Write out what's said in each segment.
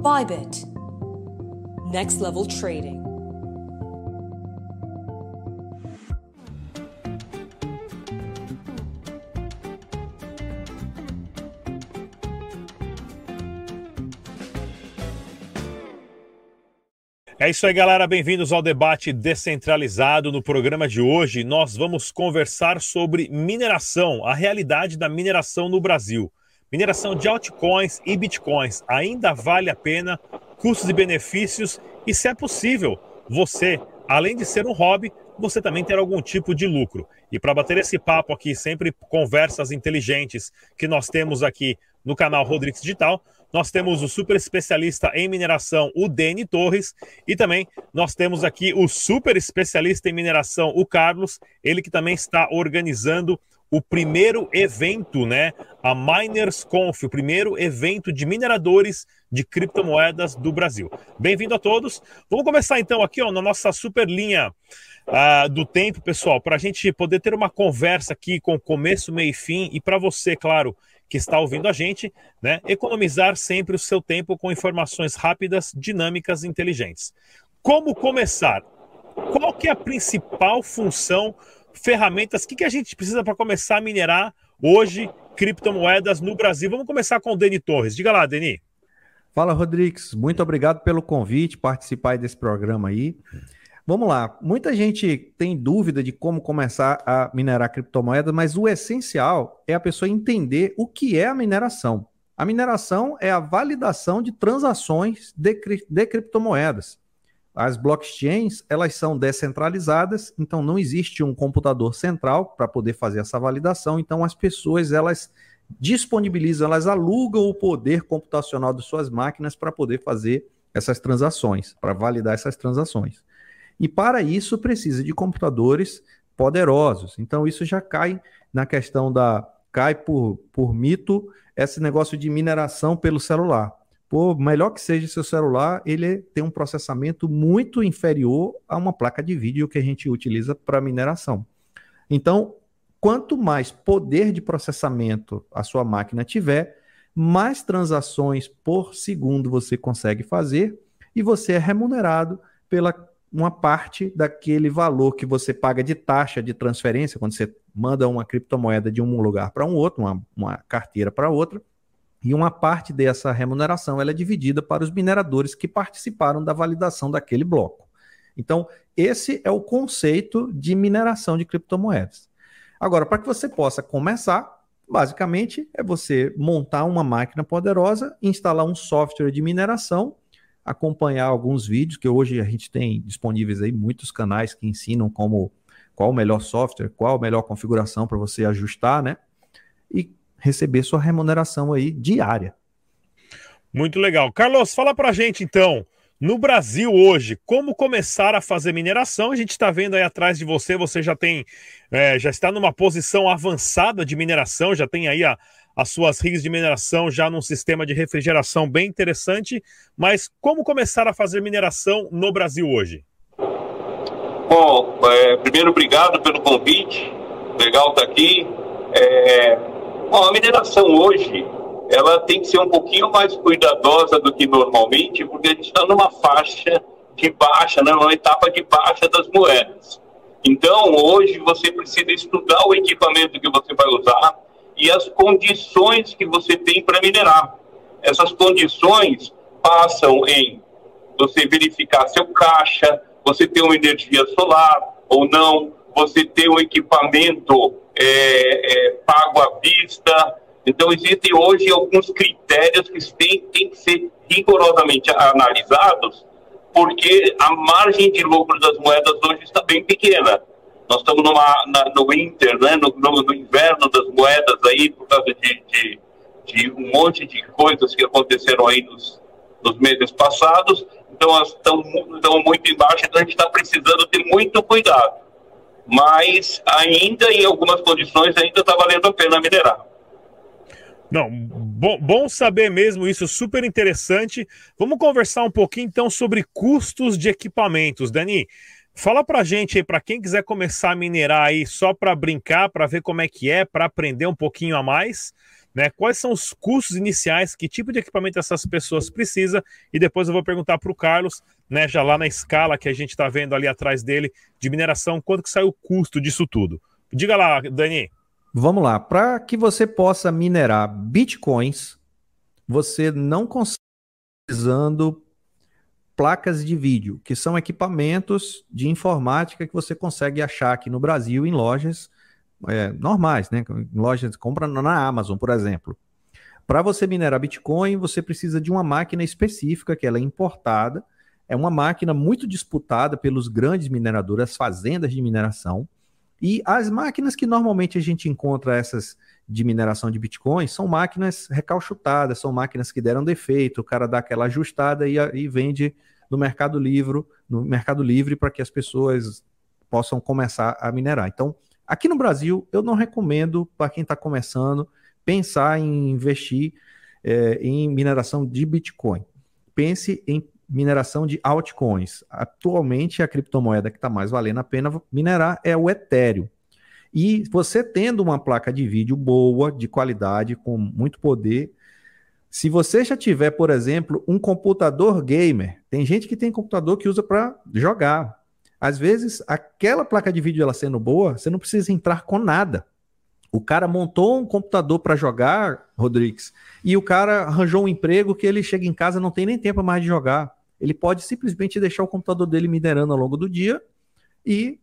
Bybit. Next level trading. É isso aí, galera. Bem-vindos ao debate descentralizado. No programa de hoje, nós vamos conversar sobre mineração, a realidade da mineração no Brasil. Mineração de altcoins e bitcoins ainda vale a pena? Custos e benefícios? E se é possível, você, além de ser um hobby, você também ter algum tipo de lucro. E para bater esse papo aqui, sempre conversas inteligentes que nós temos aqui no canal Rodrigues Digital, nós temos o super especialista em mineração, o Deni Torres, e também nós temos aqui o super especialista em mineração, o Carlos, ele que também está organizando o primeiro evento, né? A Miners Conf, o primeiro evento de mineradores de criptomoedas do Brasil. Bem-vindo a todos. Vamos começar então aqui ó, na nossa super linha uh, do tempo, pessoal, para a gente poder ter uma conversa aqui com começo, meio e fim, e para você, claro, que está ouvindo a gente, né, economizar sempre o seu tempo com informações rápidas, dinâmicas e inteligentes. Como começar? Qual que é a principal função, ferramentas, o que, que a gente precisa para começar a minerar hoje criptomoedas no Brasil? Vamos começar com o Deni Torres. Diga lá, Deni. Fala, Rodrigues. Muito obrigado pelo convite, participar desse programa aí. Vamos lá. Muita gente tem dúvida de como começar a minerar criptomoedas, mas o essencial é a pessoa entender o que é a mineração. A mineração é a validação de transações de, de criptomoedas. As blockchains, elas são descentralizadas, então não existe um computador central para poder fazer essa validação, então as pessoas, elas disponibilizam, elas alugam o poder computacional de suas máquinas para poder fazer essas transações, para validar essas transações. E para isso precisa de computadores poderosos. Então isso já cai na questão da cai por, por mito esse negócio de mineração pelo celular. Por melhor que seja seu celular, ele tem um processamento muito inferior a uma placa de vídeo que a gente utiliza para mineração. Então, quanto mais poder de processamento a sua máquina tiver, mais transações por segundo você consegue fazer e você é remunerado pela uma parte daquele valor que você paga de taxa de transferência, quando você manda uma criptomoeda de um lugar para um outro, uma, uma carteira para outra, e uma parte dessa remuneração ela é dividida para os mineradores que participaram da validação daquele bloco. Então, esse é o conceito de mineração de criptomoedas. Agora, para que você possa começar, basicamente é você montar uma máquina poderosa, instalar um software de mineração acompanhar alguns vídeos que hoje a gente tem disponíveis aí muitos canais que ensinam como qual o melhor software, qual a melhor configuração para você ajustar, né? E receber sua remuneração aí diária. Muito legal. Carlos, fala para a gente então, no Brasil hoje, como começar a fazer mineração? A gente está vendo aí atrás de você, você já tem, é, já está numa posição avançada de mineração, já tem aí a, as suas rigs de mineração já num sistema de refrigeração bem interessante. Mas como começar a fazer mineração no Brasil hoje? Bom, é, primeiro, obrigado pelo convite. Legal estar tá aqui. É, bom, a mineração hoje ela tem que ser um pouquinho mais cuidadosa do que normalmente, porque a gente está numa faixa de baixa, né, uma etapa de baixa das moedas. Então, hoje você precisa estudar o equipamento que você vai usar, e as condições que você tem para minerar. Essas condições passam em você verificar seu caixa, você ter uma energia solar ou não, você ter um equipamento é, é, pago à vista. Então, existem hoje alguns critérios que têm, que ser rigorosamente analisados, porque a margem de lucro das moedas hoje está bem pequena. Nós estamos numa, na, no winter, né, no, no, no, inverno das moedas aí, por causa de, de, de, um monte de coisas que aconteceram aí nos, nos meses passados. Então, elas estão, estão muito embaixo, então a gente está precisando ter muito cuidado. Mas ainda, em algumas condições, ainda está valendo a pena minerar. Não, bom, bom, saber mesmo isso, super interessante. Vamos conversar um pouquinho então sobre custos de equipamentos. Dani, Fala pra gente aí, pra quem quiser começar a minerar aí só para brincar, para ver como é que é, para aprender um pouquinho a mais, né? Quais são os custos iniciais, que tipo de equipamento essas pessoas precisam, e depois eu vou perguntar para o Carlos, né, já lá na escala que a gente está vendo ali atrás dele, de mineração, quanto que sai o custo disso tudo. Diga lá, Dani. Vamos lá, para que você possa minerar bitcoins, você não consegue usando placas de vídeo, que são equipamentos de informática que você consegue achar aqui no Brasil em lojas é, normais, né? Lojas compra na Amazon, por exemplo. Para você minerar Bitcoin, você precisa de uma máquina específica que ela é importada. É uma máquina muito disputada pelos grandes mineradores, as fazendas de mineração. E as máquinas que normalmente a gente encontra essas de mineração de Bitcoin são máquinas recalchutadas, são máquinas que deram defeito, o cara dá aquela ajustada e, e vende no Mercado Livre, no Mercado Livre para que as pessoas possam começar a minerar. Então, aqui no Brasil, eu não recomendo para quem está começando pensar em investir é, em mineração de Bitcoin. Pense em mineração de altcoins. Atualmente, a criptomoeda que está mais valendo a pena minerar é o Ethereum. E você tendo uma placa de vídeo boa, de qualidade, com muito poder, se você já tiver, por exemplo, um computador gamer, tem gente que tem computador que usa para jogar. Às vezes, aquela placa de vídeo ela sendo boa, você não precisa entrar com nada. O cara montou um computador para jogar, Rodrigues, e o cara arranjou um emprego que ele chega em casa não tem nem tempo mais de jogar. Ele pode simplesmente deixar o computador dele minerando ao longo do dia e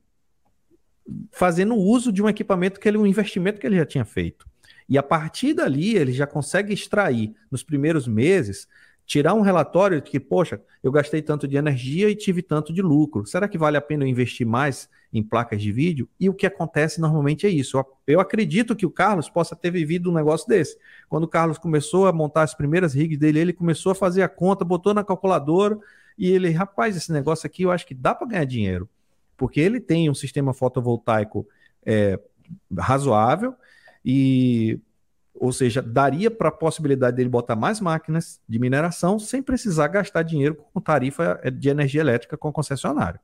fazendo uso de um equipamento que ele, um investimento que ele já tinha feito. E a partir dali, ele já consegue extrair, nos primeiros meses, tirar um relatório de que, poxa, eu gastei tanto de energia e tive tanto de lucro. Será que vale a pena eu investir mais em placas de vídeo? E o que acontece normalmente é isso. Eu acredito que o Carlos possa ter vivido um negócio desse. Quando o Carlos começou a montar as primeiras rigs dele, ele começou a fazer a conta, botou na calculadora e ele, rapaz, esse negócio aqui eu acho que dá para ganhar dinheiro. Porque ele tem um sistema fotovoltaico é, razoável, e ou seja, daria para a possibilidade dele botar mais máquinas de mineração sem precisar gastar dinheiro com tarifa de energia elétrica com a concessionária.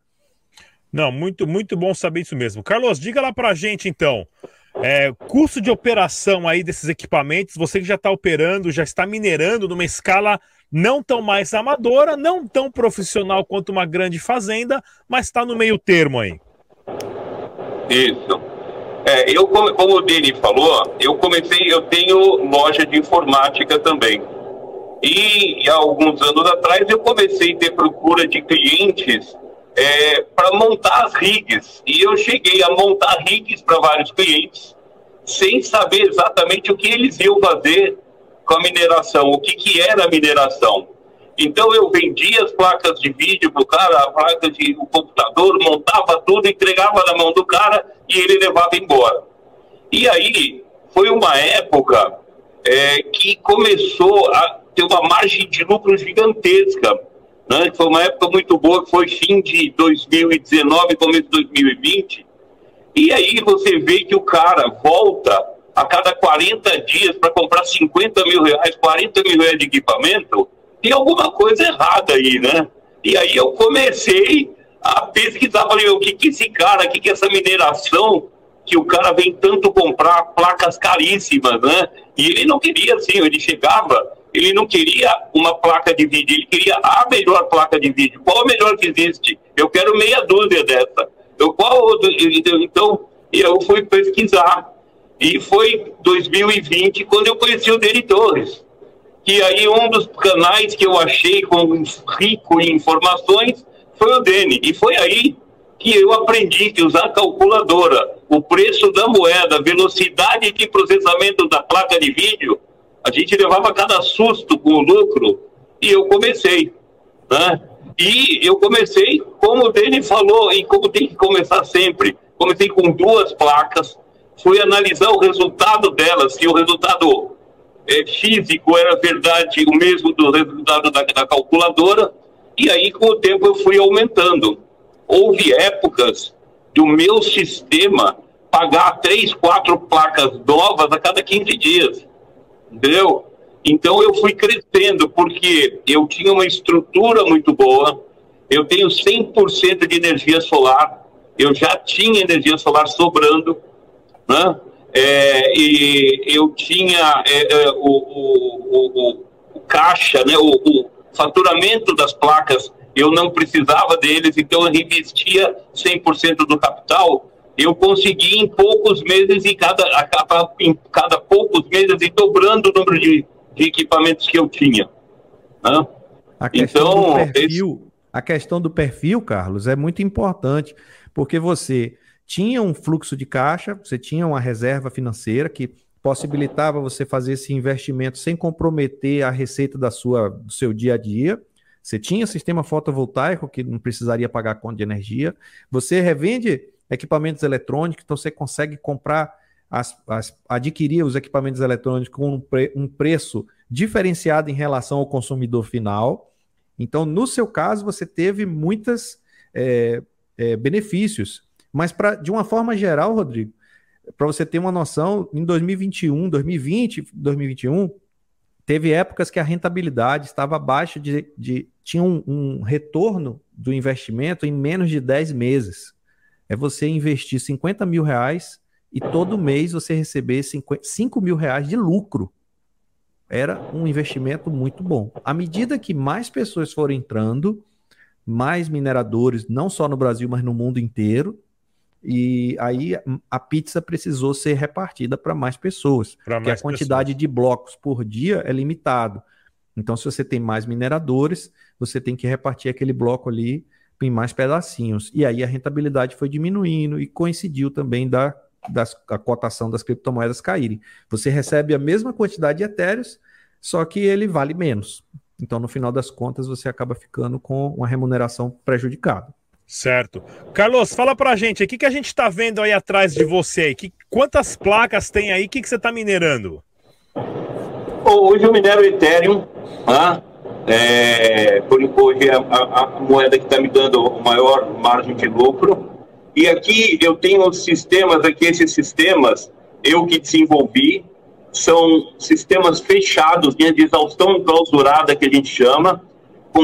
Não, muito, muito bom saber isso mesmo. Carlos, diga lá para a gente então. É, custo de operação aí desses equipamentos, você que já está operando, já está minerando numa escala não tão mais amadora, não tão profissional quanto uma grande fazenda, mas está no meio termo aí. Isso. É, eu, como, o Deni falou, eu comecei, eu tenho loja de informática também. E há alguns anos atrás eu comecei a ter procura de clientes é, para montar as rigs. E eu cheguei a montar rigs para vários clientes, sem saber exatamente o que eles iam fazer com a mineração, o que, que era a mineração. Então eu vendia as placas de vídeo pro cara, a placa de o computador, montava tudo, entregava na mão do cara e ele levava embora. E aí foi uma época é, que começou a ter uma margem de lucro gigantesca. Né? Foi uma época muito boa, que foi fim de 2019, começo de 2020. E aí você vê que o cara volta a cada 40 dias para comprar 50 mil reais, 40 mil reais de equipamento tem alguma coisa errada aí, né? E aí eu comecei a pesquisar, falei, o que que esse cara, o que que essa mineração, que o cara vem tanto comprar placas caríssimas, né? E ele não queria assim, ele chegava, ele não queria uma placa de vídeo, ele queria a melhor placa de vídeo. Qual a melhor que existe? Eu quero meia dúzia dessa. Eu, qual, então, eu fui pesquisar. E foi 2020 quando eu conheci o Deni Torres que aí um dos canais que eu achei com rico em informações foi o Dene. E foi aí que eu aprendi que usar calculadora, o preço da moeda, a velocidade de processamento da placa de vídeo, a gente levava cada susto com o lucro e eu comecei. Né? E eu comecei, como o Dene falou, e como tem que começar sempre, comecei com duas placas, fui analisar o resultado delas, se o resultado é, físico era verdade o mesmo do resultado da, da calculadora, e aí com o tempo eu fui aumentando. Houve épocas do meu sistema pagar três, quatro placas novas a cada 15 dias. Entendeu? Então eu fui crescendo porque eu tinha uma estrutura muito boa, eu tenho 100% de energia solar, eu já tinha energia solar sobrando, né? é, e eu tinha é, é, o, o, o, o, caixa, né, o, faturamento das placas, eu não precisava deles, então eu reinvestia 100% do capital. Eu consegui em poucos meses, e cada, em cada poucos meses, e dobrando o número de, de equipamentos que eu tinha. Né? A questão então, do perfil, esse... a questão do perfil, Carlos, é muito importante, porque você tinha um fluxo de caixa, você tinha uma reserva financeira que possibilitava você fazer esse investimento sem comprometer a receita da sua, do seu dia a dia. Você tinha sistema fotovoltaico que não precisaria pagar conta de energia. Você revende equipamentos eletrônicos, então você consegue comprar, as, as, adquirir os equipamentos eletrônicos com um, pre, um preço diferenciado em relação ao consumidor final. Então, no seu caso, você teve muitos é, é, benefícios. Mas, pra, de uma forma geral, Rodrigo, para você ter uma noção, em 2021, 2020, 2021, teve épocas que a rentabilidade estava abaixo de. de tinha um, um, retorno do investimento em menos de 10 meses. É você investir 50 mil reais e todo mês você receber 50, 5 mil reais de lucro era um investimento muito bom. À medida que mais pessoas foram entrando, mais mineradores, não só no Brasil, mas no mundo inteiro, e aí a pizza precisou ser repartida para mais pessoas, pra porque a quantidade pessoas. de blocos por dia é limitado. Então, se você tem mais mineradores, você tem que repartir aquele bloco ali em mais pedacinhos. E aí a rentabilidade foi diminuindo e coincidiu também da das, a cotação das criptomoedas caírem. Você recebe a mesma quantidade de etéreos, só que ele vale menos. Então, no final das contas, você acaba ficando com uma remuneração prejudicada. Certo. Carlos, fala pra gente, o que, que a gente está vendo aí atrás de você? Aí? Que, quantas placas tem aí? O que, que você está minerando? Hoje eu minero Ethereum, tá? É, hoje é a, a, moeda que está me dando maior margem de lucro. E aqui eu tenho sistemas, aqui esses sistemas, eu que desenvolvi, são sistemas fechados, de exaustão enclausurada que a gente chama, com,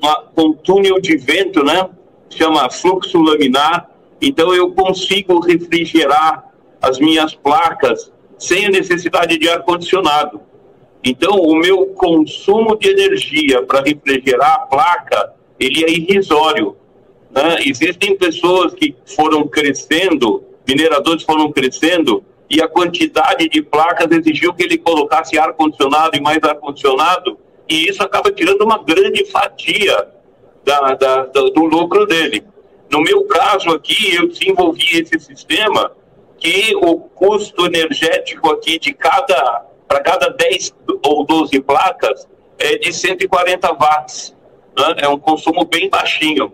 uma, com túnel de vento, né? Chama fluxo laminar. Então eu consigo refrigerar as minhas placas sem a necessidade de ar-condicionado. Então o meu consumo de energia para refrigerar a placa, ele é irrisório. Né? Existem pessoas que foram crescendo, mineradores foram crescendo, e a quantidade de placas exigiu que ele colocasse ar-condicionado e mais ar-condicionado, e isso acaba tirando uma grande fatia da, da, do lucro dele. No meu caso aqui, eu desenvolvi esse sistema que o custo energético aqui de cada, para cada 10 ou 12 placas é de 140 watts. Né? É um consumo bem baixinho.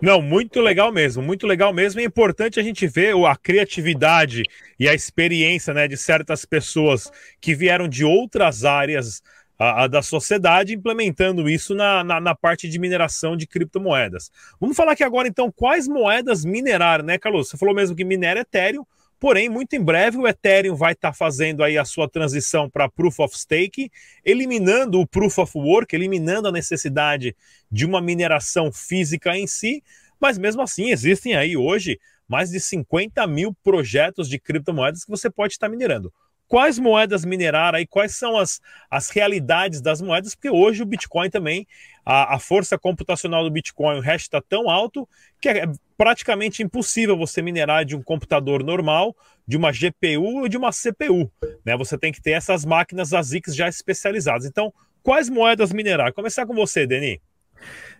Não, muito legal mesmo, muito legal mesmo. É importante a gente ver a criatividade e a experiência né, de certas pessoas que vieram de outras áreas a, a da sociedade implementando isso na, na, na, parte de mineração de criptomoedas. Vamos falar aqui agora, então, quais moedas minerar, né, Carlos? Você falou mesmo que minera Ethereum, Porém, muito em breve o Ethereum vai estar tá fazendo aí a sua transição para Proof of Stake, eliminando o Proof of Work, eliminando a necessidade de uma mineração física em si, mas mesmo assim existem aí hoje mais de 50 mil projetos de criptomoedas que você pode estar minerando. Quais moedas minerar aí, quais são as, as realidades das moedas, porque hoje o Bitcoin também, a, a força computacional do Bitcoin, o hash está tão alto que é praticamente impossível você minerar de um computador normal, de uma GPU ou de uma CPU. Né? Você tem que ter essas máquinas ASICs já especializadas. Então, quais moedas minerar? Começar com você, Deni.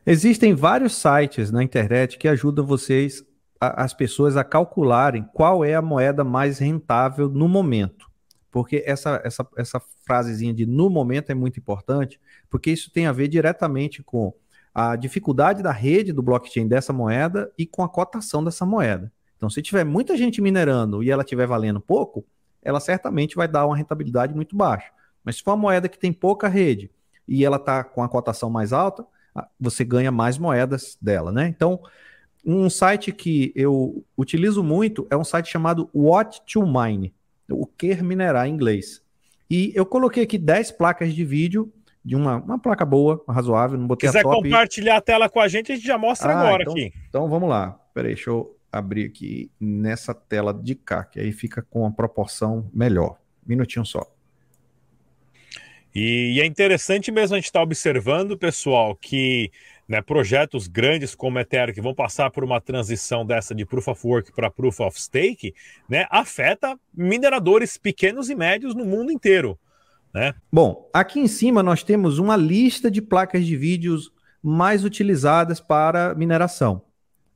Existem vários sites na internet que ajudam vocês, a, as pessoas, a calcularem qual é a moeda mais rentável no momento porque essa, essa, essa frasezinha de no momento é muito importante, porque isso tem a ver diretamente com a dificuldade da rede do blockchain dessa moeda e com a cotação dessa moeda. Então, se tiver muita gente minerando e ela estiver valendo pouco, ela certamente vai dar uma rentabilidade muito baixa. Mas se for uma moeda que tem pouca rede e ela está com a cotação mais alta, você ganha mais moedas dela, né? Então, um site que eu utilizo muito é um site chamado What to Mine o que minerar em inglês. E eu coloquei aqui 10 placas de vídeo de uma, uma placa boa, razoável, não botei Quiser a top. compartilhar a tela com a gente, a gente já mostra ah, agora então, aqui. Então vamos lá. Peraí, deixa eu abrir aqui nessa tela de cá, que aí fica com a proporção melhor. Minutinho só. E, e é interessante mesmo a gente estar tá observando, pessoal, que né, projetos grandes como Ethereum, que vão passar por uma transição dessa de Proof of Work para Proof of Stake, né, afeta mineradores pequenos e médios no mundo inteiro. Né? Bom, aqui em cima nós temos uma lista de placas de vídeos mais utilizadas para mineração.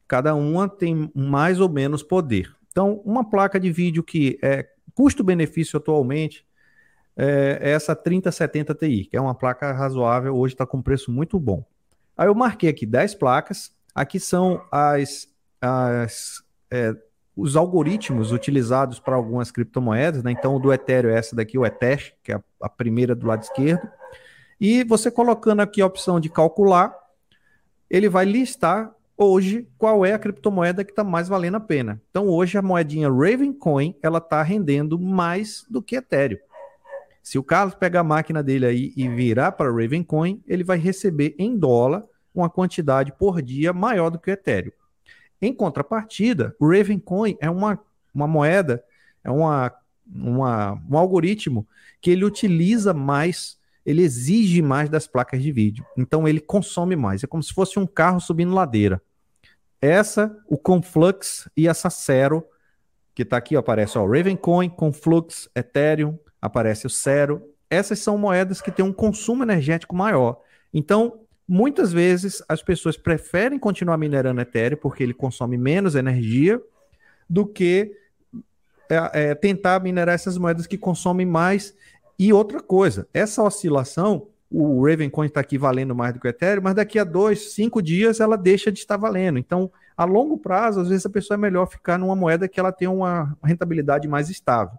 Cada uma tem mais ou menos poder. Então, uma placa de vídeo que é custo-benefício atualmente é essa 3070 Ti, que é uma placa razoável, hoje está com preço muito bom. Aí eu marquei aqui 10 placas. Aqui são as, as é, os algoritmos utilizados para algumas criptomoedas, né? Então, o do Ethereum é essa daqui, o Ethereum, que é a, a primeira do lado esquerdo. E você colocando aqui a opção de calcular, ele vai listar hoje qual é a criptomoeda que está mais valendo a pena. Então, hoje a moedinha Ravencoin ela está rendendo mais do que Ethereum. Se o Carlos pegar a máquina dele aí e virar para Ravencoin, ele vai receber em dólar uma quantidade por dia maior do que o Ethereum. Em contrapartida, o Ravencoin é uma, uma moeda, é uma, uma, um algoritmo que ele utiliza mais, ele exige mais das placas de vídeo. Então ele consome mais. É como se fosse um carro subindo ladeira. Essa, o Conflux e a Sacero, que está aqui, ó, aparece ó, Ravencoin, Conflux, Ethereum, aparece o Cero. Essas são moedas que têm um consumo energético maior. Então, muitas vezes as pessoas preferem continuar minerando Ethereum porque ele consome menos energia do que é, é, tentar minerar essas moedas que consomem mais. E outra coisa, essa oscilação, o Ravencoin está aqui valendo mais do que o Ethereum, mas daqui a dois, cinco dias ela deixa de estar valendo. Então, a longo prazo, às vezes a pessoa é melhor ficar numa moeda que ela tem uma rentabilidade mais estável.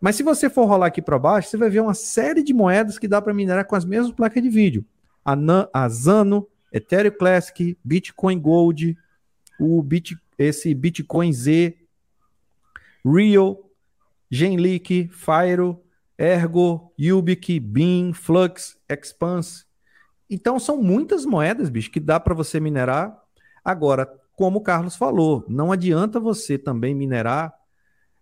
Mas se você for rolar aqui para baixo, você vai ver uma série de moedas que dá para minerar com as mesmas placas de vídeo. A, Nan, a Zano, Ethereum Classic, Bitcoin Gold, o Bit, esse Bitcoin Z, Real, Genleak, Fire, Ergo, Yubic, Beam, Flux, Expanse. Então são muitas moedas, bicho, que dá para você minerar. Agora, como o Carlos falou, não adianta você também minerar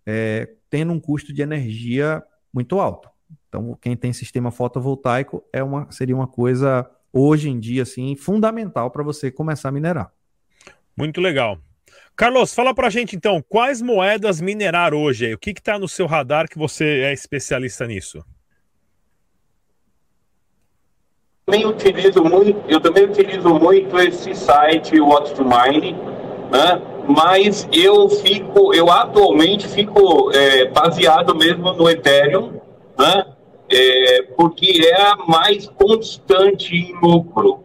é, tendo um custo de energia muito alto. Então, quem tem sistema fotovoltaico é uma, seria uma coisa hoje em dia assim fundamental para você começar a minerar. Muito legal. Carlos, fala para a gente então, quais moedas minerar hoje? O que está no seu radar que você é especialista nisso? Também utilizo muito, eu também utilizo muito esse site What to Mine, né? Mas eu fico, eu atualmente fico é, baseado mesmo no Ethereum, né? É, porque é a mais constante em lucro.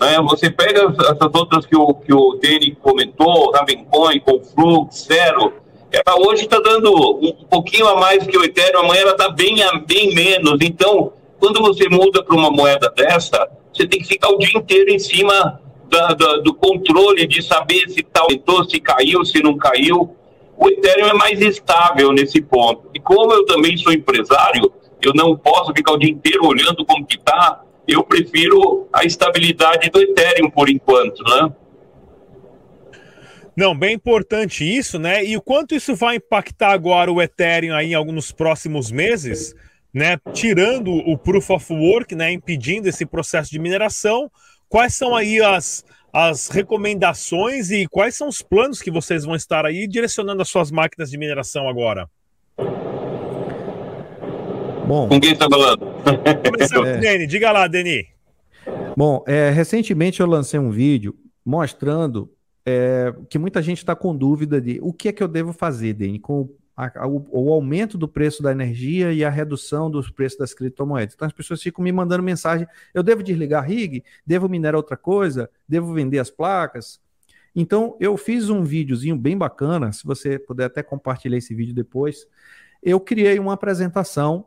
Né? Você pega essas outras que o, que o Dani comentou, Ravencoin, Conflux, Zero, ela hoje está dando um pouquinho a mais que o Ethereum, amanhã ela está bem, bem menos. Então, quando você muda para uma moeda dessa, você tem que ficar o dia inteiro em cima da, da, do controle de saber se tal aumentou, se caiu, se não caiu. O Ethereum é mais estável nesse ponto. E como eu também sou empresário, eu não posso ficar o dia inteiro olhando como que está. Eu prefiro a estabilidade do Ethereum por enquanto, né? Não, bem importante isso, né? E o quanto isso vai impactar agora o Ethereum aí nos próximos meses, né? Tirando o Proof of Work, né? Impedindo esse processo de mineração, Quais são aí as, as recomendações e quais são os planos que vocês vão estar aí direcionando as suas máquinas de mineração agora? Bom, com quem está falando? Começando é. Deni, diga lá, Deni. Bom, é, recentemente eu lancei um vídeo mostrando é, que muita gente está com dúvida de o que é que eu devo fazer, Deni, com a, a, o, o, aumento do preço da energia e a redução dos preços das criptomoedas. Então as pessoas ficam me mandando mensagem: eu devo desligar rig? Devo minerar outra coisa? Devo vender as placas? Então eu fiz um videozinho bem bacana, se você puder até compartilhar esse vídeo depois. Eu criei uma apresentação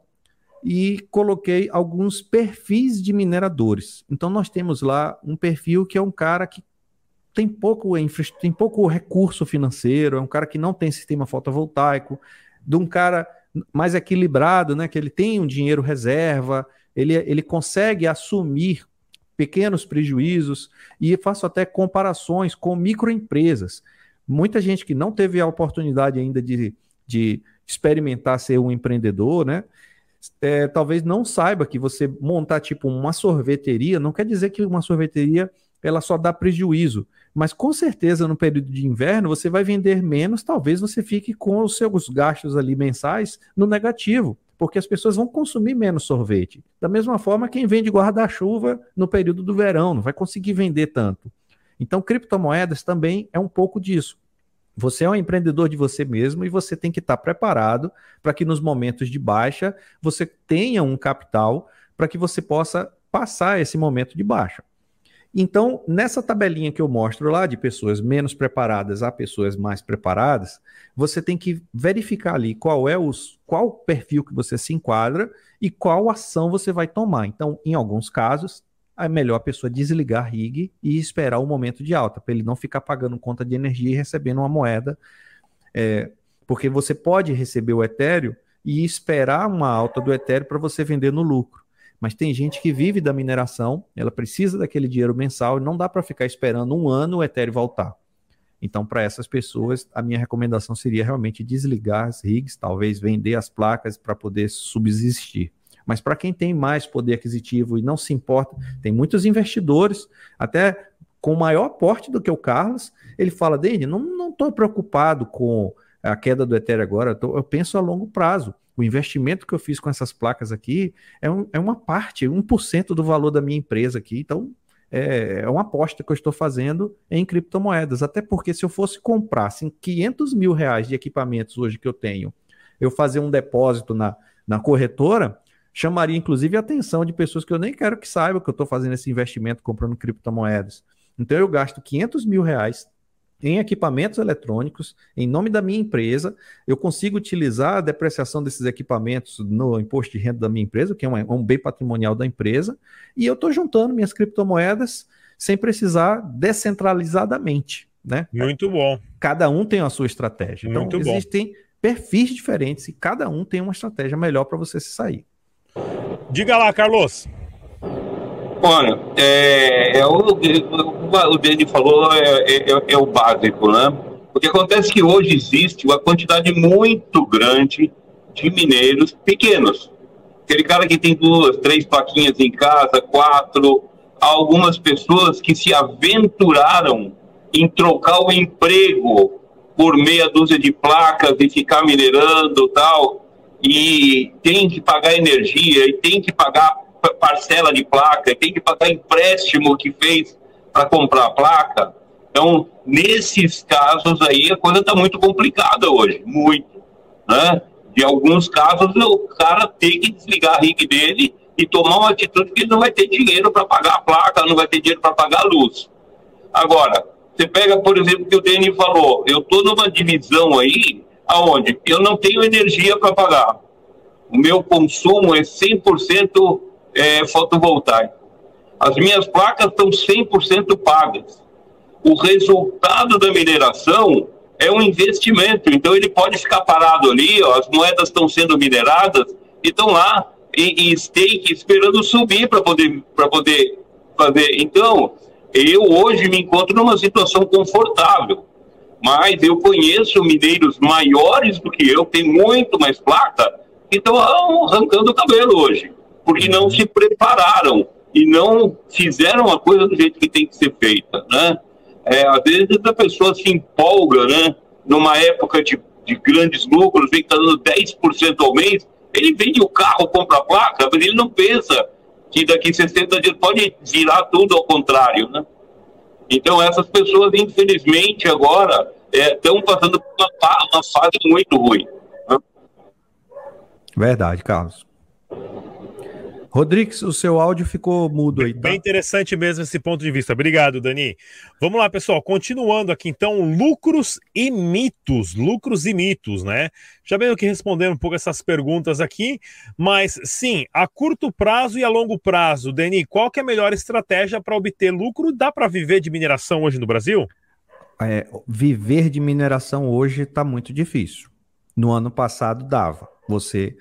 e coloquei alguns perfis de mineradores. Então nós temos lá um perfil que é um cara que tem pouco, tem pouco recurso financeiro, é um cara que não tem sistema fotovoltaico, de um cara mais equilibrado, né, que ele tem um dinheiro reserva, ele, ele consegue assumir pequenos prejuízos e faço até comparações com microempresas. Muita gente que não teve a oportunidade ainda de, de experimentar ser um empreendedor, né? É, talvez não saiba que você montar tipo uma sorveteria não quer dizer que uma sorveteria ela só dá prejuízo, mas com certeza no período de inverno você vai vender menos, talvez você fique com os seus gastos ali mensais no negativo, porque as pessoas vão consumir menos sorvete. Da mesma forma, quem vende guarda-chuva no período do verão não vai conseguir vender tanto. Então, criptomoedas também é um pouco disso. Você é um empreendedor de você mesmo e você tem que estar preparado para que nos momentos de baixa você tenha um capital para que você possa passar esse momento de baixa. Então, nessa tabelinha que eu mostro lá de pessoas menos preparadas a pessoas mais preparadas, você tem que verificar ali qual é os qual perfil que você se enquadra e qual ação você vai tomar. Então, em alguns casos, é melhor a pessoa desligar rig e esperar o momento de alta, para ele não ficar pagando conta de energia e recebendo uma moeda. É, porque você pode receber o Ethereum e esperar uma alta do Ethereum para você vender no lucro. Mas tem gente que vive da mineração, ela precisa daquele dinheiro mensal e não dá para ficar esperando um ano o Ethereum voltar. Então, para essas pessoas, a minha recomendação seria realmente desligar as rigs, talvez vender as placas para poder subsistir. Mas para quem tem mais poder aquisitivo e não se importa, tem muitos investidores, até com maior porte do que o Carlos, ele fala, Dene, não estou preocupado com a queda do Ethereum agora, eu, tô, eu, penso a longo prazo. O investimento que eu fiz com essas placas aqui é, um, é uma parte, 1% do valor da minha empresa aqui, então é, é uma aposta que eu estou fazendo em criptomoedas. Até porque se eu fosse comprar assim, 500 mil reais de equipamentos hoje que eu tenho, eu fazer um depósito na, na corretora, chamaria inclusive a atenção de pessoas que eu nem quero que saibam que eu estou fazendo esse investimento comprando criptomoedas. Então eu gasto 500 mil reais em equipamentos eletrônicos, em nome da minha empresa, eu consigo utilizar a depreciação desses equipamentos no imposto de renda da minha empresa, que é um, um bem patrimonial da empresa, e eu estou juntando minhas criptomoedas sem precisar descentralizadamente. Né? Muito bom. Cada um tem a sua estratégia. Então, Muito existem bom. perfis diferentes e cada um tem uma estratégia melhor para você se sair. Diga lá, Carlos. Olha, é, é o, o Dani falou é, é, é, é, o básico, né? Porque acontece que hoje existe uma quantidade muito grande de mineiros pequenos. Aquele cara que tem duas, três plaquinhas em casa, quatro. Algumas pessoas que se aventuraram em trocar o emprego por meia dúzia de placas e ficar minerando tal e tem que pagar energia, e tem que pagar parcela de placa, tem que pagar empréstimo que fez para comprar a placa. Então, nesses casos aí, a coisa está muito complicada hoje, muito. Né? De alguns casos, o cara tem que desligar a rig dele e tomar uma atitude que ele não vai ter dinheiro para pagar a placa, não vai ter dinheiro para pagar a luz. Agora, você pega, por exemplo, que o Dani falou, eu estou numa divisão aí aonde eu não tenho energia para pagar. O meu consumo é 100% é, fotovoltaico. As minhas placas estão 100% pagas. O resultado da mineração é um investimento, então ele pode ficar parado ali, ó, as moedas estão sendo mineradas e estão lá em, em stake esperando subir para poder, poder fazer. Então, eu hoje me encontro numa situação confortável mas eu conheço mineiros maiores do que eu, tem muito mais placa, que estão arrancando o cabelo hoje, porque não se prepararam e não fizeram a coisa do jeito que tem que ser feita, né? É, às vezes a pessoa se empolga, né? Numa época de, de grandes lucros, vem que está dando 10% ao mês, ele vende o carro, compra a placa, mas ele não pensa que daqui 60 dias pode virar tudo ao contrário, né? Então, essas pessoas, infelizmente, agora estão é, passando por uma, uma, fase muito ruim. Né? Verdade, Carlos. Rodrigues, o seu áudio ficou mudo aí. Tá? Bem interessante mesmo esse ponto de vista. Obrigado, Dani. Vamos lá, pessoal. Continuando aqui, então, lucros e mitos. Lucros e mitos, né? Já veio que responder um pouco essas perguntas aqui, mas sim, a curto prazo e a longo prazo, Dani, qual que é a melhor estratégia para obter lucro? Dá para viver de mineração hoje no Brasil? É, viver de mineração hoje está muito difícil. No ano passado dava. Você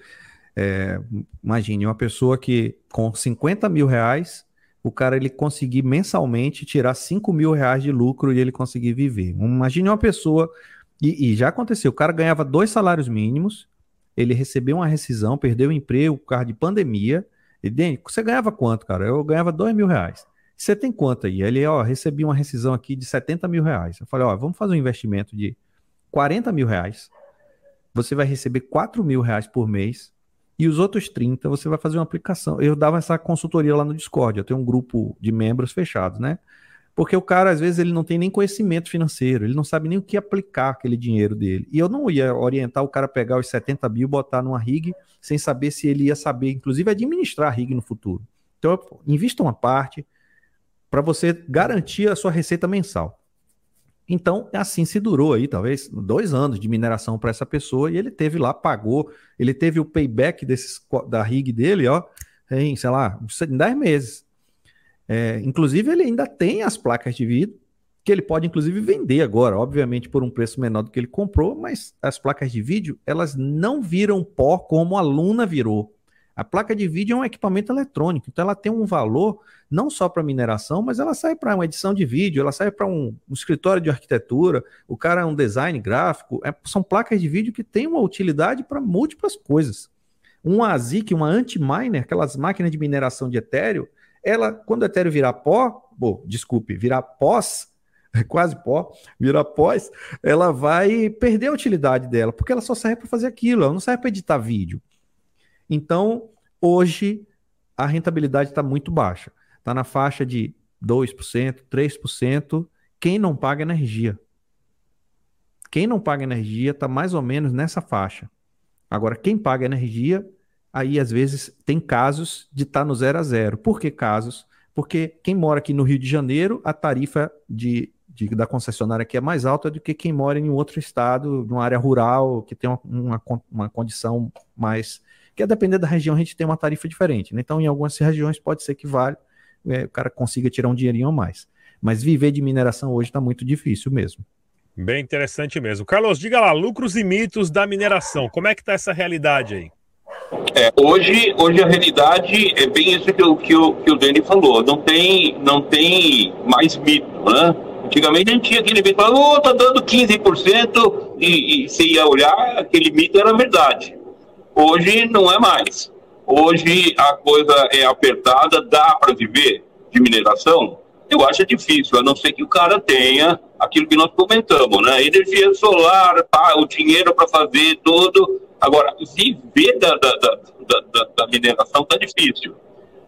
é, imagine uma pessoa que com 50 mil reais o cara ele conseguir mensalmente tirar 5 mil reais de lucro e ele conseguir viver. Imagine uma pessoa, e, e já aconteceu, o cara ganhava dois salários mínimos, ele recebeu uma rescisão, perdeu o emprego por causa de pandemia. E, Dani, você ganhava quanto, cara? Eu ganhava dois mil reais. Você tem quanto aí? Ele, ó, recebi uma rescisão aqui de 70 mil reais. Eu falei, ó, vamos fazer um investimento de 40 mil reais. Você vai receber 4 mil reais por mês. E os outros 30 você vai fazer uma aplicação. Eu dava essa consultoria lá no Discord. Eu tenho um grupo de membros fechados, né? Porque o cara, às vezes, ele não tem nem conhecimento financeiro, ele não sabe nem o que aplicar aquele dinheiro dele. E eu não ia orientar o cara a pegar os 70 mil, botar numa rig, sem saber se ele ia saber, inclusive, administrar a rig no futuro. Então, invista uma parte para você garantir a sua receita mensal. Então, assim se durou aí, talvez, dois anos de mineração para essa pessoa, e ele teve lá, pagou, ele teve o payback desses, da rig dele, ó, em, sei lá, em 10 meses. É, inclusive, ele ainda tem as placas de vidro, que ele pode, inclusive, vender agora, obviamente, por um preço menor do que ele comprou, mas as placas de vídeo, elas não viram pó como a Luna virou. A placa de vídeo é um equipamento eletrônico, então ela tem um valor não só para mineração, mas ela sai para uma edição de vídeo, ela sai para um, um, escritório de arquitetura, o cara é um design gráfico, é, são placas de vídeo que têm uma utilidade para múltiplas coisas. Um ASIC, uma anti-miner, aquelas máquinas de mineração de Ethereum, ela, quando o Ethereum virar pó, bom, desculpe, virar pós, quase pó, virar pós, ela vai perder a utilidade dela, porque ela só serve para fazer aquilo, ela não serve para editar vídeo. Então, hoje, a rentabilidade está muito baixa. Está na faixa de 2%, 3%. Quem não paga energia? Quem não paga energia está mais ou menos nessa faixa. Agora, quem paga energia aí às vezes tem casos de estar tá no zero a zero. Por que casos? Porque quem mora aqui no Rio de Janeiro, a tarifa de, de da concessionária aqui é mais alta do que quem mora em outro estado, numa área rural, que tem uma, uma, uma condição mais. Que a depender da região, a gente tem uma tarifa diferente. Né? Então, em algumas regiões, pode ser que vale, é, o cara consiga tirar um dinheirinho a mais. Mas viver de mineração hoje está muito difícil mesmo. Bem interessante mesmo. Carlos, diga lá, lucros e mitos da mineração. Como é que está essa realidade aí? É, hoje, hoje a realidade é bem isso que o, que o, que o Dani falou. Não tem, não tem mais mito, né? Antigamente a gente tinha aquele mito, oh, tá dando 15% e, e você ia olhar, aquele mito era verdade. Hoje não é mais. Hoje a coisa é apertada, dá para viver de mineração? Eu acho difícil, a não ser que o cara tenha aquilo que nós comentamos, né? Energia solar, tá, o dinheiro para fazer tudo Agora, viver da, da, da, da, da mineração está difícil.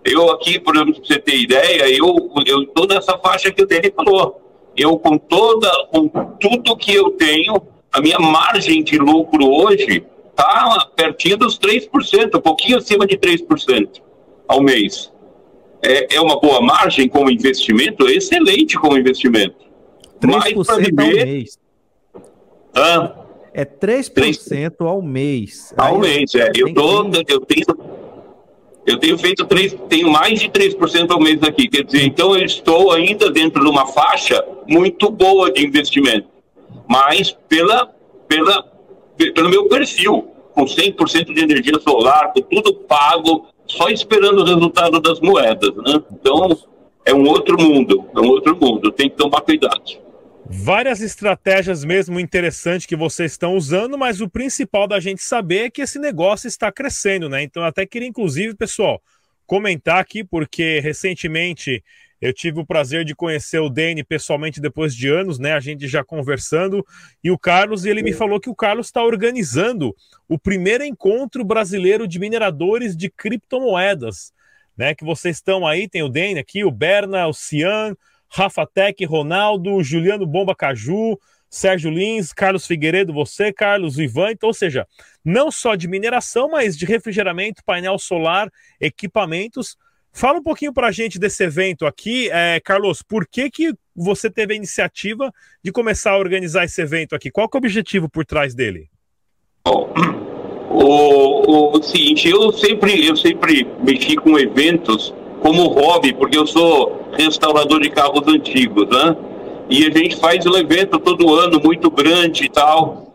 Eu aqui, por exemplo, para você ter ideia, eu estou nessa faixa que o Dele falou. Eu, com toda, com tudo que eu tenho, a minha margem de lucro hoje está pertinho dos 3%, um pouquinho acima de 3% ao mês. É, é uma boa margem como investimento? É excelente como investimento. 3% Mas para viver... ao mês. Ah, é 3%, 3% ao mês. Ao Aí mês, é. Eu, tô, que... eu, tenho, eu tenho feito 3, tenho mais de 3% ao mês aqui. Quer dizer, então eu estou ainda dentro de uma faixa muito boa de investimento. Mas pela, pela, pelo meu perfil, com 100% de energia solar, com tudo pago, só esperando o resultado das moedas. Né? Então, é um outro mundo, é um outro mundo. Tem que tomar cuidado. Várias estratégias mesmo interessantes que vocês estão usando, mas o principal da gente saber é que esse negócio está crescendo, né? Então, até queria, inclusive, pessoal, comentar aqui, porque recentemente eu tive o prazer de conhecer o Dane pessoalmente depois de anos, né? A gente já conversando, e o Carlos, e ele me falou que o Carlos está organizando o primeiro encontro brasileiro de mineradores de criptomoedas, né? Que vocês estão aí, tem o Dane aqui, o Berna, o Cian Rafa Tech, Ronaldo, Juliano Bomba Caju, Sérgio Lins, Carlos Figueiredo, você, Carlos, Ivan, então, ou seja, não só de mineração, mas de refrigeramento, painel solar, equipamentos. Fala um pouquinho para a gente desse evento aqui, é, Carlos, por que, que você teve a iniciativa de começar a organizar esse evento aqui? Qual é o objetivo por trás dele? O, o, seguinte, eu sempre, eu sempre mexi com eventos como hobby, porque eu sou restaurador de carros antigos, né? E a gente faz um evento todo ano muito grande e tal.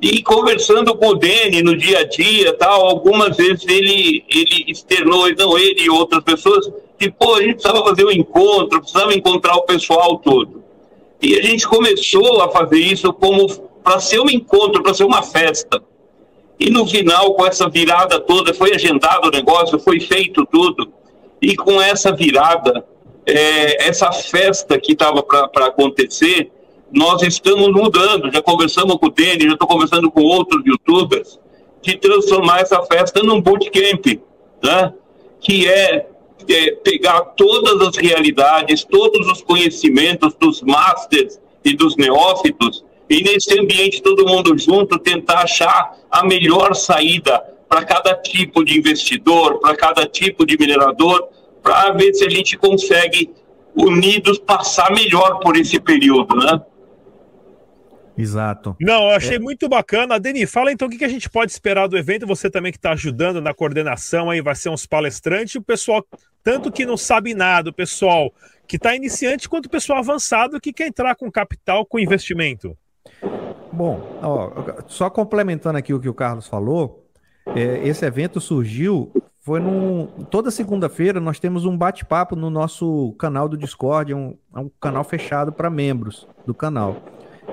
E conversando com o Dene no dia a dia tal, algumas vezes ele, ele externou, não ele e outras pessoas, que, pô, a gente precisava fazer um encontro, precisava encontrar o pessoal todo. E a gente começou a fazer isso como para ser um encontro, para ser uma festa. E no final, com essa virada toda, foi agendado o negócio, foi feito tudo. E com essa virada, é, essa festa que estava para acontecer, nós estamos mudando. Já conversamos com o Denis, já estou conversando com outros youtubers, de transformar essa festa num bootcamp, né? que é, é pegar todas as realidades, todos os conhecimentos dos masters e dos neófitos e nesse ambiente todo mundo junto tentar achar a melhor saída para cada tipo de investidor, para cada tipo de minerador, para ver se a gente consegue unidos passar melhor por esse período, né? Exato. Não, eu achei é. muito bacana. Deni, fala então o que a gente pode esperar do evento. Você também que está ajudando na coordenação aí, vai ser uns palestrantes. O pessoal, tanto que não sabe nada, o pessoal que está iniciante, quanto o pessoal avançado que quer entrar com capital, com investimento. Bom, ó, só complementando aqui o que o Carlos falou, é, esse evento surgiu foi num. Toda segunda-feira nós temos um bate-papo no nosso canal do Discord, é um, é um canal fechado para membros do canal.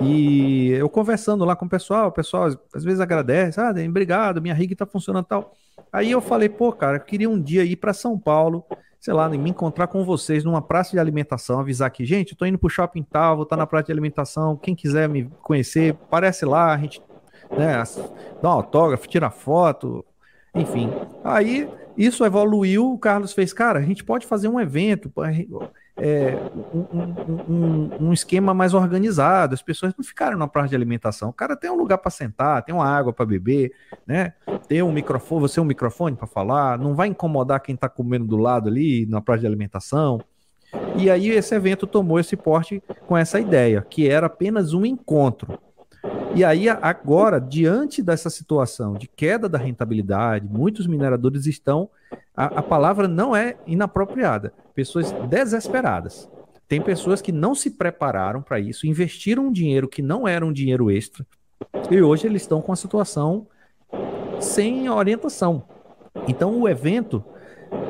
E eu conversando lá com o pessoal, o pessoal às vezes agradece, ah, obrigado, minha rig tá funcionando tal. Aí eu falei, pô, cara, eu queria um dia ir para São Paulo sei lá, me encontrar com vocês numa praça de alimentação, avisar que, gente, eu tô indo pro shopping tal, vou estar tá na praça de alimentação, quem quiser me conhecer, aparece lá, a gente né, dá um autógrafo, tira foto, enfim. Aí isso evoluiu, o Carlos fez, cara, a gente pode fazer um evento, é, um, um, um, esquema mais organizado, as pessoas não ficaram na praça de alimentação. O cara tem um lugar para sentar, tem uma água para beber, né? Tem um microfone, você um microfone para falar, não vai incomodar quem está comendo do lado ali na praça de alimentação. E aí esse evento tomou esse porte com essa ideia, que era apenas um encontro. E aí agora, diante dessa situação de queda da rentabilidade, muitos mineradores estão a, a palavra não é inapropriada pessoas desesperadas. Tem pessoas que não se prepararam para isso, investiram um dinheiro que não era um dinheiro extra, e hoje eles estão com a situação sem orientação. Então o evento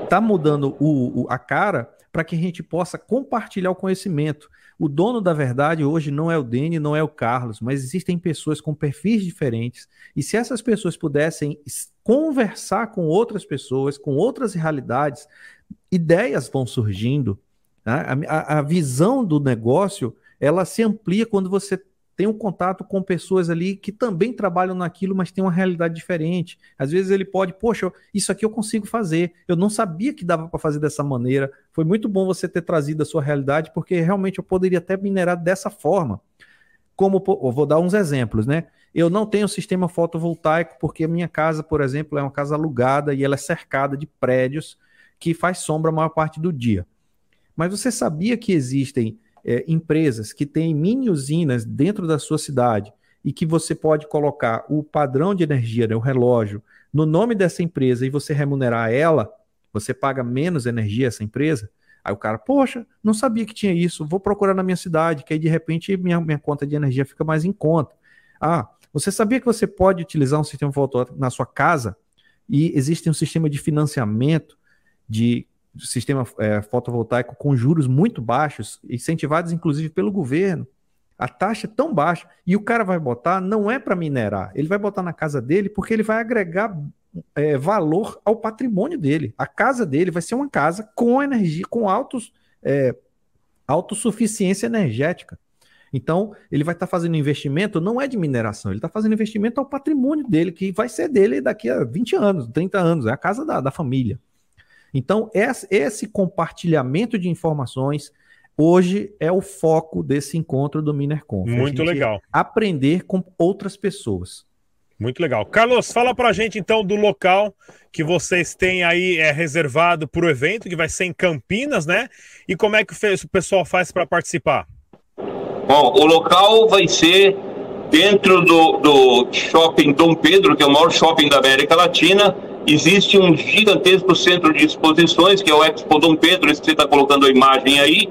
está mudando o, o, a cara para que a gente possa compartilhar o conhecimento. O dono da verdade hoje não é o Dene, não é o Carlos, mas existem pessoas com perfis diferentes. E se essas pessoas pudessem conversar com outras pessoas, com outras realidades, ideias vão surgindo. Né? A, a, visão do negócio ela se amplia quando você tem um contato com pessoas ali que também trabalham naquilo, mas tem uma realidade diferente. Às vezes ele pode, poxa, isso aqui eu consigo fazer. Eu não sabia que dava para fazer dessa maneira. Foi muito bom você ter trazido a sua realidade, porque realmente eu poderia até minerar dessa forma. Como vou dar uns exemplos, né? Eu não tenho sistema fotovoltaico porque a minha casa, por exemplo, é uma casa alugada e ela é cercada de prédios que faz sombra a maior parte do dia. Mas você sabia que existem é, empresas que têm mini usinas dentro da sua cidade e que você pode colocar o padrão de energia, né, o relógio, no nome dessa empresa e você remunerar ela, você paga menos energia essa empresa? Aí o cara, poxa, não sabia que tinha isso, vou procurar na minha cidade, que aí de repente minha, minha conta de energia fica mais em conta. Ah, você sabia que você pode utilizar um sistema fotovoltaico na sua casa e existe um sistema de financiamento de sistema é, fotovoltaico com juros muito baixos, incentivados inclusive pelo governo, a taxa é tão baixa, e o cara vai botar, não é para minerar, ele vai botar na casa dele porque ele vai agregar é, valor ao patrimônio dele. A casa dele vai ser uma casa com energia, com altos, é, autossuficiência energética. Então, ele vai estar tá fazendo investimento, não é de mineração, ele está fazendo investimento ao patrimônio dele, que vai ser dele daqui a 20 anos, 30 anos, é a casa da, da família. Então, esse compartilhamento de informações hoje é o foco desse encontro do MinerConf. Muito legal. Aprender com outras pessoas. Muito legal. Carlos, fala pra gente então do local que vocês têm aí é, reservado para o evento, que vai ser em Campinas, né? E como é que o pessoal faz para participar? Bom, o local vai ser dentro do, do shopping Dom Pedro, que é o maior shopping da América Latina, Existe um gigantesco centro de exposições, que é o Expo Dom Pedro, esse que você está colocando a imagem aí,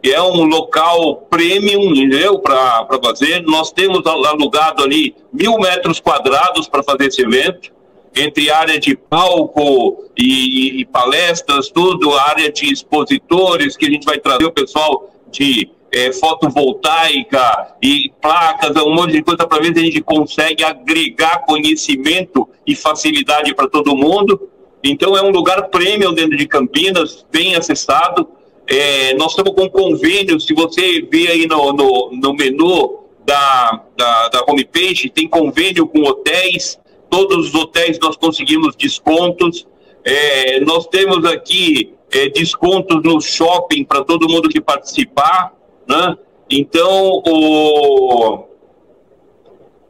que é um local premium, entendeu? Para fazer. Nós temos alugado ali mil metros quadrados para fazer esse evento. entre área de palco e, e, palestras, tudo, área de expositores, que a gente vai trazer o pessoal de é, fotovoltaica e placas, um monte de coisa para ver se a gente consegue agregar conhecimento e facilidade para todo mundo. Então é um lugar premium dentro de Campinas, bem acessado. É, nós estamos com convênio, se você vê aí no, no, no menu da, da, da homepage, tem convênio com hotéis, todos os hotéis nós conseguimos descontos. É, nós temos aqui é, descontos no shopping para todo mundo que participar. Né? Então, o,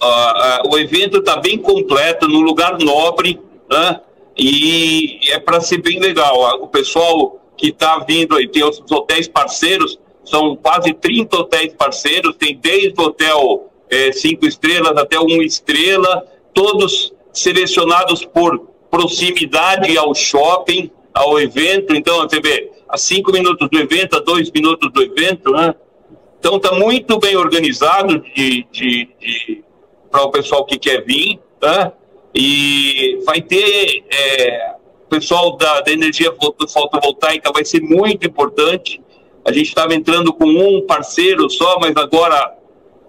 a, a, o evento está bem completo, num lugar nobre, né? e é para ser bem legal. O pessoal que está vindo aí, tem os hotéis parceiros, são quase 30 hotéis parceiros, tem desde hotel é, cinco estrelas até uma estrela, todos selecionados por proximidade ao shopping, ao evento. Então, você vê, a cinco minutos do evento, a dois minutos do evento, né? Então, está muito bem organizado de, de, de para o pessoal que quer vir, tá? E vai ter é, pessoal da, da energia fotovoltaica vai ser muito importante. A gente estava entrando com um parceiro só, mas agora,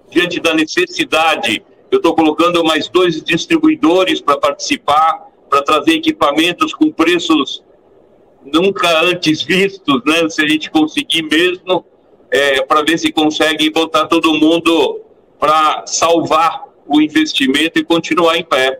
diante da necessidade, eu estou colocando mais dois distribuidores para participar, para trazer equipamentos com preços nunca antes vistos, né? Se a gente conseguir mesmo, é, para ver se consegue botar todo mundo para salvar o investimento e continuar em pé.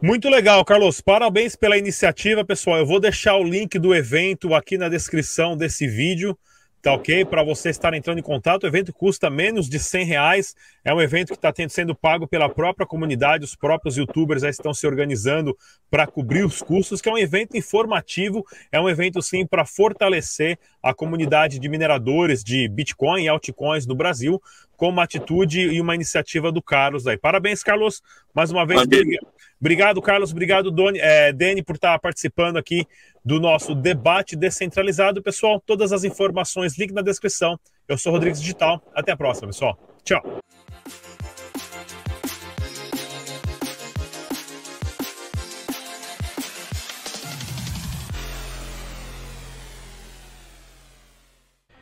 Muito legal, Carlos. Parabéns pela iniciativa, pessoal. Eu vou deixar o link do evento aqui na descrição desse vídeo, tá ok? Para você estar entrando em contato. O evento custa menos de 100 reais. É um evento que está sendo pago pela própria comunidade. Os próprios youtubers já estão se organizando para cobrir os custos, que é um evento informativo. É um evento, sim, para fortalecer a comunidade de mineradores de Bitcoin e altcoins do Brasil, com uma atitude e uma iniciativa do Carlos aí. Parabéns, Carlos. Mais uma vez, Obrigado, Carlos. Obrigado, Doni, é, Dani, por estar participando aqui do nosso debate descentralizado. Pessoal, todas as informações, link na descrição. Eu sou Rodrigues Digital. Até a próxima, pessoal. Tchau.